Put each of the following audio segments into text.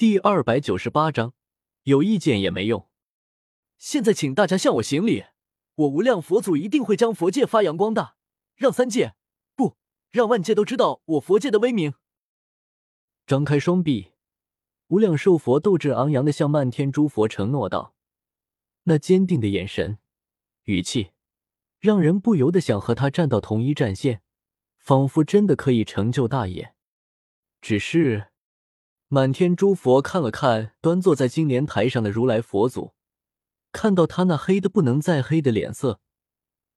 第二百九十八章，有意见也没用。现在请大家向我行礼，我无量佛祖一定会将佛界发扬光大，让三界不让万界都知道我佛界的威名。张开双臂，无量寿佛斗志昂扬的向漫天诸佛承诺道：“那坚定的眼神、语气，让人不由得想和他站到同一战线，仿佛真的可以成就大业。”只是。满天诸佛看了看端坐在金莲台上的如来佛祖，看到他那黑的不能再黑的脸色，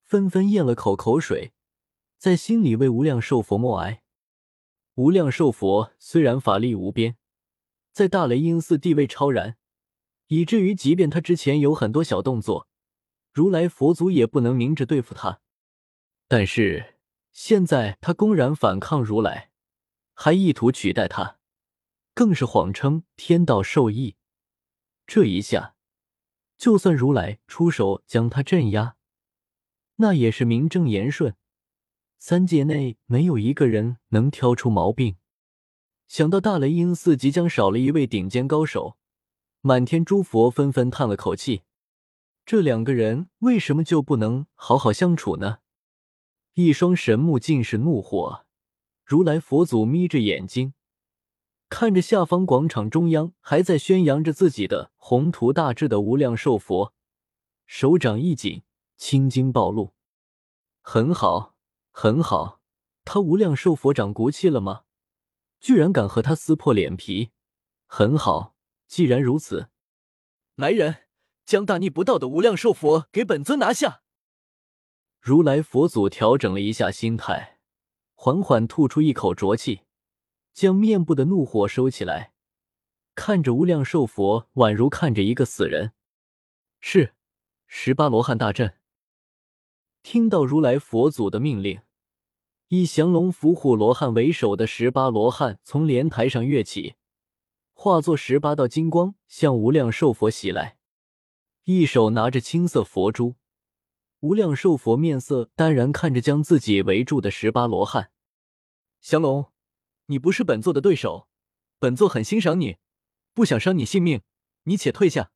纷纷咽了口口水，在心里为无量寿佛默哀。无量寿佛虽然法力无边，在大雷音寺地位超然，以至于即便他之前有很多小动作，如来佛祖也不能明着对付他。但是现在他公然反抗如来，还意图取代他。更是谎称天道授意，这一下，就算如来出手将他镇压，那也是名正言顺，三界内没有一个人能挑出毛病。想到大雷音寺即将少了一位顶尖高手，满天诸佛纷纷叹了口气：这两个人为什么就不能好好相处呢？一双神目尽是怒火，如来佛祖眯着眼睛。看着下方广场中央还在宣扬着自己的宏图大志的无量寿佛，手掌一紧，青筋暴露。很好，很好，他无量寿佛长骨气了吗？居然敢和他撕破脸皮。很好，既然如此，来人，将大逆不道的无量寿佛给本尊拿下！如来佛祖调整了一下心态，缓缓吐出一口浊气。将面部的怒火收起来，看着无量寿佛，宛如看着一个死人。是，十八罗汉大阵。听到如来佛祖的命令，以降龙伏虎罗汉为首的十八罗汉从莲台上跃起，化作十八道金光向无量寿佛袭来，一手拿着青色佛珠。无量寿佛面色淡然，看着将自己围住的十八罗汉，降龙。你不是本座的对手，本座很欣赏你，不想伤你性命，你且退下。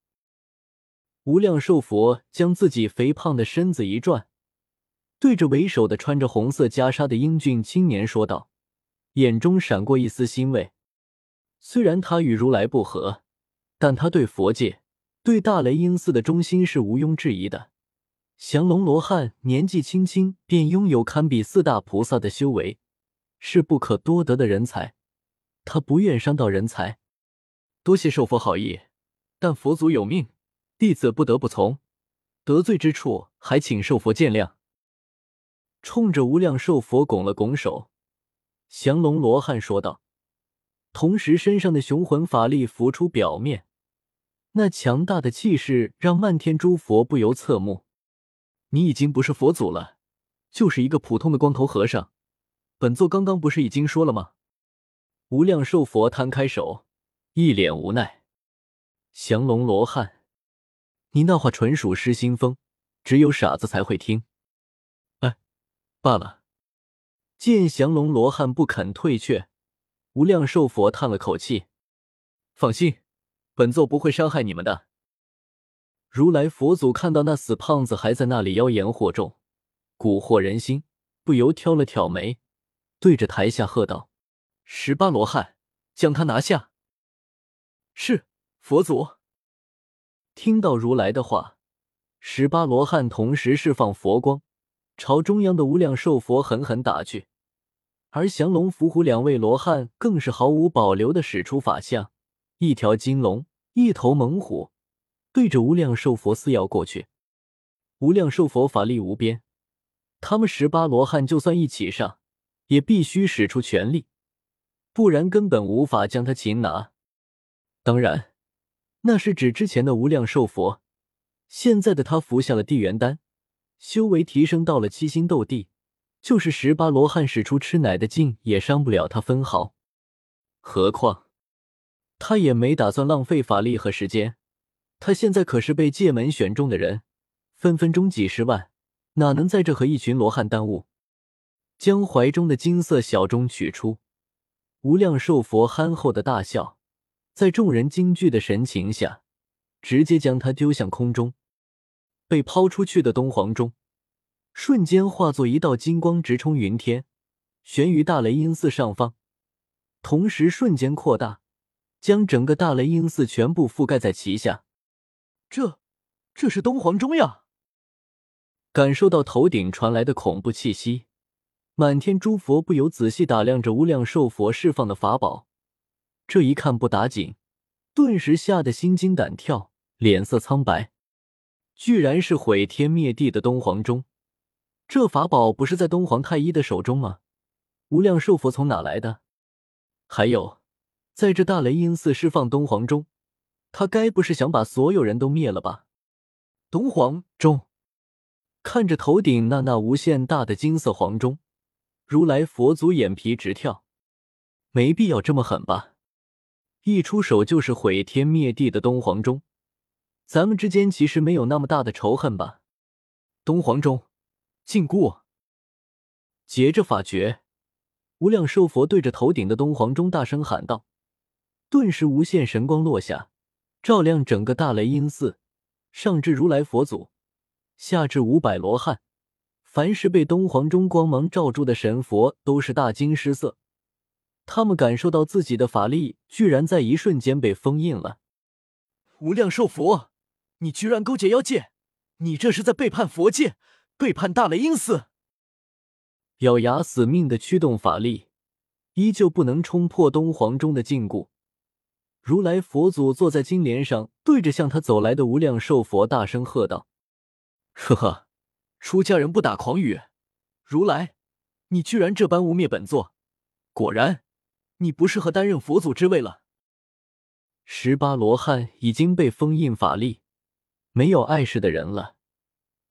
无量寿佛将自己肥胖的身子一转，对着为首的穿着红色袈裟的英俊青年说道，眼中闪过一丝欣慰。虽然他与如来不和，但他对佛界、对大雷音寺的忠心是毋庸置疑的。降龙罗汉年纪轻轻便拥有堪比四大菩萨的修为。是不可多得的人才，他不愿伤到人才。多谢寿佛好意，但佛祖有命，弟子不得不从。得罪之处，还请寿佛见谅。冲着无量寿佛拱了拱手，降龙罗汉说道，同时身上的雄浑法力浮出表面，那强大的气势让漫天诸佛不由侧目。你已经不是佛祖了，就是一个普通的光头和尚。本座刚刚不是已经说了吗？无量寿佛摊开手，一脸无奈。降龙罗汉，你那话纯属失心疯，只有傻子才会听。哎，罢了。见降龙罗汉不肯退却，无量寿佛叹了口气：“放心，本座不会伤害你们的。”如来佛祖看到那死胖子还在那里妖言惑众，蛊惑人心，不由挑了挑眉。对着台下喝道：“十八罗汉，将他拿下！”是佛祖。听到如来的话，十八罗汉同时释放佛光，朝中央的无量寿佛狠狠打去。而降龙伏虎两位罗汉更是毫无保留的使出法相，一条金龙，一头猛虎，对着无量寿佛撕咬过去。无量寿佛法力无边，他们十八罗汉就算一起上。也必须使出全力，不然根本无法将他擒拿。当然，那是指之前的无量寿佛，现在的他服下了地元丹，修为提升到了七星斗帝，就是十八罗汉使出吃奶的劲也伤不了他分毫。何况，他也没打算浪费法力和时间。他现在可是被界门选中的人，分分钟几十万，哪能在这和一群罗汉耽误？将怀中的金色小钟取出，无量寿佛憨厚的大笑，在众人惊惧的神情下，直接将他丢向空中。被抛出去的东皇钟，瞬间化作一道金光，直冲云天，悬于大雷音寺上方，同时瞬间扩大，将整个大雷音寺全部覆盖在其下。这，这是东皇钟呀！感受到头顶传来的恐怖气息，满天诸佛不由仔细打量着无量寿佛释放的法宝。这一看不打紧，顿时吓得心惊胆跳，脸色苍白。居然是毁天灭地的东皇钟，这法宝不是在东皇太一的手中吗？无量寿佛从哪来的？还有，在这大雷音寺释放东皇钟，他该不是想把所有人都灭了吧？东皇钟看着头顶那那无限大的金色皇钟，如来佛祖眼皮直跳，没必要这么狠吧？一出手就是毁天灭地的东皇钟。咱们之间其实没有那么大的仇恨吧？东皇钟，禁锢。结着法诀，无量寿佛对着头顶的东皇钟大声喊道，顿时无限神光落下，照亮整个大雷音寺。上至如来佛祖，下至五百罗汉，凡是被东皇钟光芒罩住的神佛，都是大惊失色。他们感受到自己的法力居然在一瞬间被封印了。无量寿佛！你居然勾结妖界，你这是在背叛佛界，背叛大雷音寺！咬牙死命的驱动法力，依旧不能冲破东皇钟的禁锢。如来佛祖坐在金莲上，对着向他走来的无量寿佛大声喝道：“呵呵，出家人不打诳语，如来，你居然这般污蔑本座，果然，你不适合担任佛祖之位了。”十八罗汉已经被封印法力。没有碍事的人了，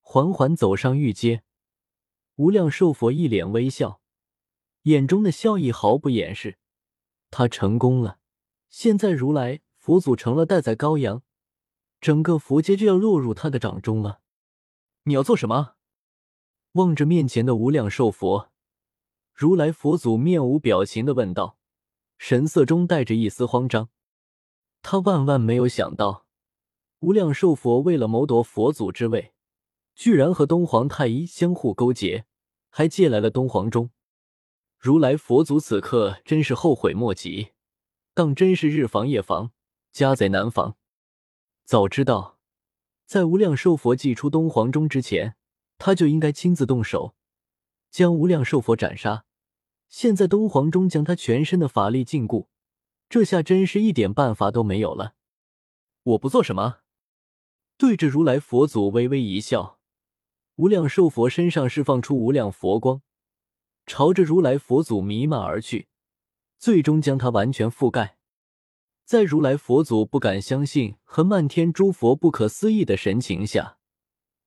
缓缓走上玉阶。无量寿佛一脸微笑，眼中的笑意毫不掩饰。他成功了，现在如来佛祖成了待宰羔羊，整个佛界就要落入他的掌中了。你要做什么？望着面前的无量寿佛，如来佛祖面无表情的问道，神色中带着一丝慌张。他万万没有想到。无量寿佛为了谋夺佛祖之位，居然和东皇太一相互勾结，还借来了东皇钟。如来佛祖此刻真是后悔莫及，当真是日防夜防，家贼难防。早知道在无量寿佛祭出东皇钟之前，他就应该亲自动手将无量寿佛斩杀。现在东皇钟将他全身的法力禁锢，这下真是一点办法都没有了。我不做什么。对着如来佛祖微微一笑，无量寿佛身上释放出无量佛光，朝着如来佛祖弥漫而去，最终将他完全覆盖。在如来佛祖不敢相信和漫天诸佛不可思议的神情下，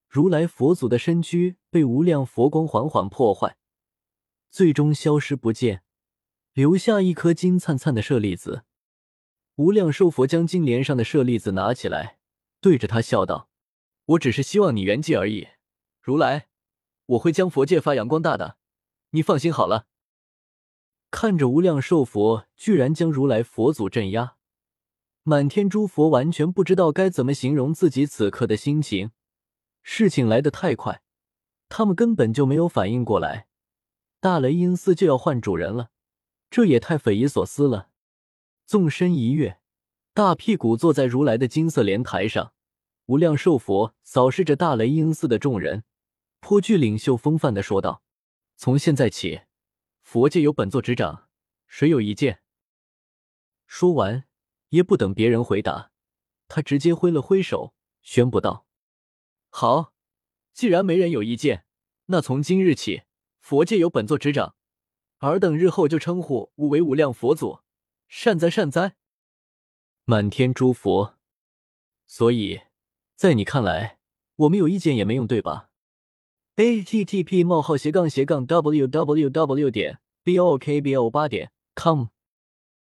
如来佛祖的身躯被无量佛光缓缓破坏，最终消失不见，留下一颗金灿灿的舍利子。无量寿佛将金莲上的舍利子拿起来。对着他笑道：“我只是希望你圆寂而已，如来，我会将佛界发扬光大的，你放心好了。”看着无量寿佛居然将如来佛祖镇压，满天诸佛完全不知道该怎么形容自己此刻的心情。事情来得太快，他们根本就没有反应过来，大雷音寺就要换主人了，这也太匪夷所思了。纵身一跃。大屁股坐在如来的金色莲台上，无量寿佛扫视着大雷音寺的众人，颇具领袖风范的说道：“从现在起，佛界由本座执掌，谁有意见？”说完，也不等别人回答，他直接挥了挥手，宣布道：“好，既然没人有意见，那从今日起，佛界由本座执掌，尔等日后就称呼吾为无量佛祖，善哉善哉。”满天诸佛，所以，在你看来，我们有意见也没用，对吧？a t t p 冒号斜杠斜杠 w w w 点 b o k b o 八点 com